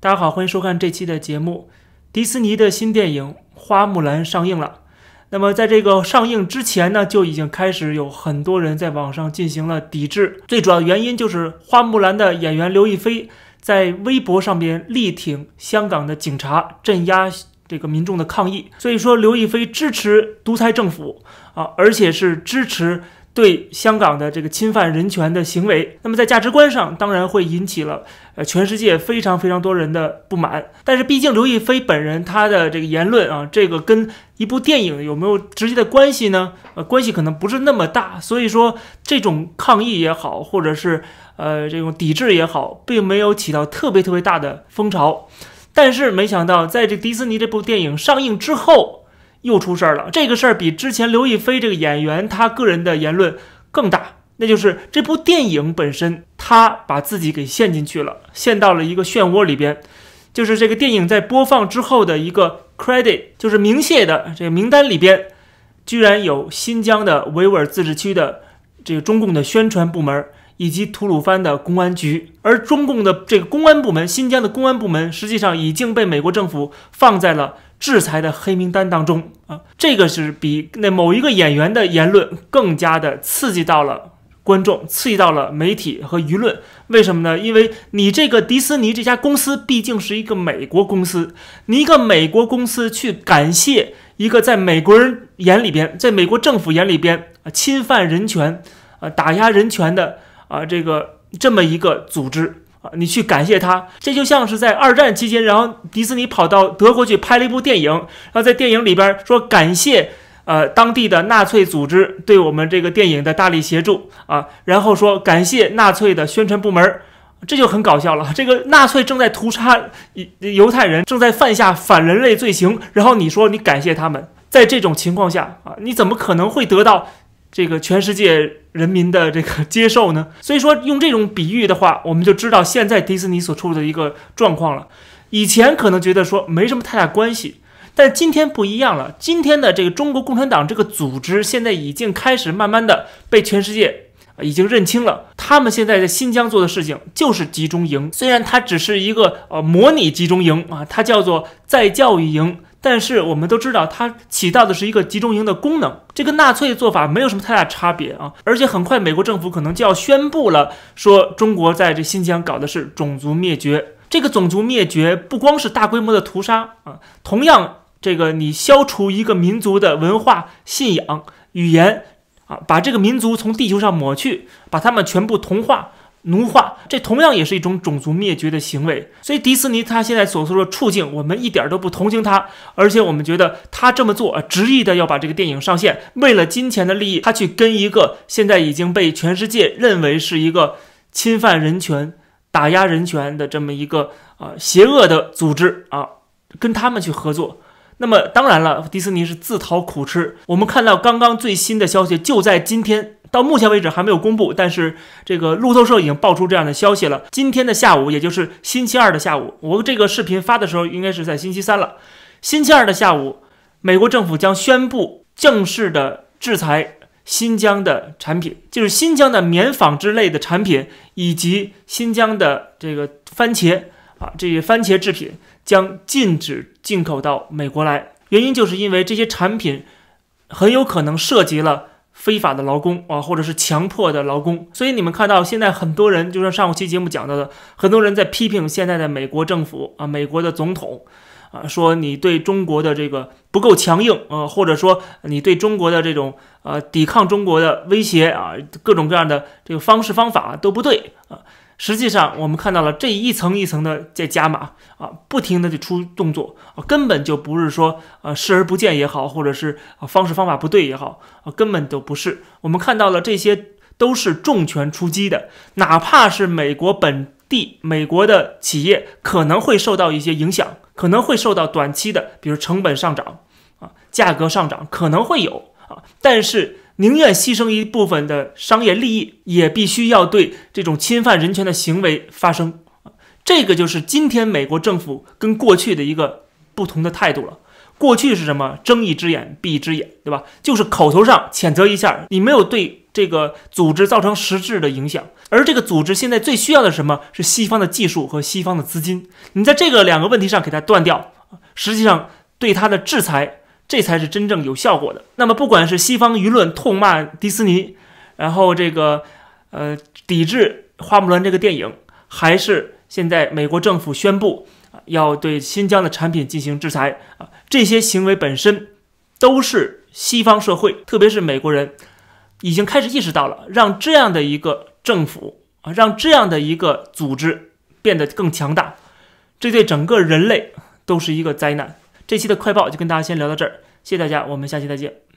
大家好，欢迎收看这期的节目。迪士尼的新电影《花木兰》上映了。那么，在这个上映之前呢，就已经开始有很多人在网上进行了抵制。最主要原因就是花木兰的演员刘亦菲在微博上边力挺香港的警察，镇压这个民众的抗议。所以说，刘亦菲支持独裁政府啊，而且是支持。对香港的这个侵犯人权的行为，那么在价值观上当然会引起了呃全世界非常非常多人的不满。但是毕竟刘亦菲本人她的这个言论啊，这个跟一部电影有没有直接的关系呢？呃，关系可能不是那么大。所以说这种抗议也好，或者是呃这种抵制也好，并没有起到特别特别大的风潮。但是没想到，在这迪士尼这部电影上映之后。又出事儿了，这个事儿比之前刘亦菲这个演员他个人的言论更大，那就是这部电影本身，他把自己给陷进去了，陷到了一个漩涡里边。就是这个电影在播放之后的一个 credit，就是明谢的这个名单里边，居然有新疆的维吾尔自治区的这个中共的宣传部门以及吐鲁番的公安局，而中共的这个公安部门，新疆的公安部门实际上已经被美国政府放在了。制裁的黑名单当中啊，这个是比那某一个演员的言论更加的刺激到了观众，刺激到了媒体和舆论。为什么呢？因为你这个迪士尼这家公司毕竟是一个美国公司，你一个美国公司去感谢一个在美国人眼里边，在美国政府眼里边啊侵犯人权啊打压人权的啊这个这么一个组织。啊，你去感谢他，这就像是在二战期间，然后迪士尼跑到德国去拍了一部电影，然后在电影里边说感谢呃当地的纳粹组织对我们这个电影的大力协助啊，然后说感谢纳粹的宣传部门，这就很搞笑了。这个纳粹正在屠杀犹太人，正在犯下反人类罪行，然后你说你感谢他们，在这种情况下啊，你怎么可能会得到？这个全世界人民的这个接受呢？所以说用这种比喻的话，我们就知道现在迪士尼所处的一个状况了。以前可能觉得说没什么太大关系，但今天不一样了。今天的这个中国共产党这个组织，现在已经开始慢慢的被全世界已经认清了。他们现在在新疆做的事情就是集中营，虽然它只是一个呃模拟集中营啊，它叫做再教育营。但是我们都知道，它起到的是一个集中营的功能，这跟纳粹做法没有什么太大差别啊！而且很快，美国政府可能就要宣布了，说中国在这新疆搞的是种族灭绝。这个种族灭绝不光是大规模的屠杀啊，同样，这个你消除一个民族的文化、信仰、语言啊，把这个民族从地球上抹去，把他们全部同化。奴化，这同样也是一种种族灭绝的行为。所以迪士尼他现在所说的处境，我们一点都不同情他，而且我们觉得他这么做，执意的要把这个电影上线，为了金钱的利益，他去跟一个现在已经被全世界认为是一个侵犯人权、打压人权的这么一个啊邪恶的组织啊，跟他们去合作。那么当然了，迪士尼是自讨苦吃。我们看到刚刚最新的消息，就在今天。到目前为止还没有公布，但是这个路透社已经爆出这样的消息了。今天的下午，也就是星期二的下午，我这个视频发的时候应该是在星期三了。星期二的下午，美国政府将宣布正式的制裁新疆的产品，就是新疆的棉纺织类的产品以及新疆的这个番茄啊，这些番茄制品将禁止进口到美国来。原因就是因为这些产品很有可能涉及了。非法的劳工啊，或者是强迫的劳工，所以你们看到现在很多人，就像上期节目讲到的，很多人在批评现在的美国政府啊，美国的总统啊，说你对中国的这个不够强硬啊，或者说你对中国的这种呃抵抗中国的威胁啊，各种各样的这个方式方法都不对啊。实际上，我们看到了这一层一层的在加码啊，不停的就出动作啊，根本就不是说呃视而不见也好，或者是啊方式方法不对也好啊，根本都不是。我们看到了这些都是重拳出击的，哪怕是美国本地美国的企业可能会受到一些影响，可能会受到短期的，比如成本上涨啊，价格上涨可能会有啊，但是。宁愿牺牲一部分的商业利益，也必须要对这种侵犯人权的行为发声。这个就是今天美国政府跟过去的一个不同的态度了。过去是什么？睁一只眼闭一只眼，对吧？就是口头上谴责一下，你没有对这个组织造成实质的影响。而这个组织现在最需要的是什么是西方的技术和西方的资金。你在这个两个问题上给它断掉，实际上对它的制裁，这才是真正有效果的。那么，不管是西方舆论痛骂迪士尼，然后这个呃抵制《花木兰》这个电影，还是现在美国政府宣布要对新疆的产品进行制裁啊，这些行为本身都是西方社会，特别是美国人。已经开始意识到了，让这样的一个政府啊，让这样的一个组织变得更强大，这对整个人类都是一个灾难。这期的快报就跟大家先聊到这儿，谢谢大家，我们下期再见。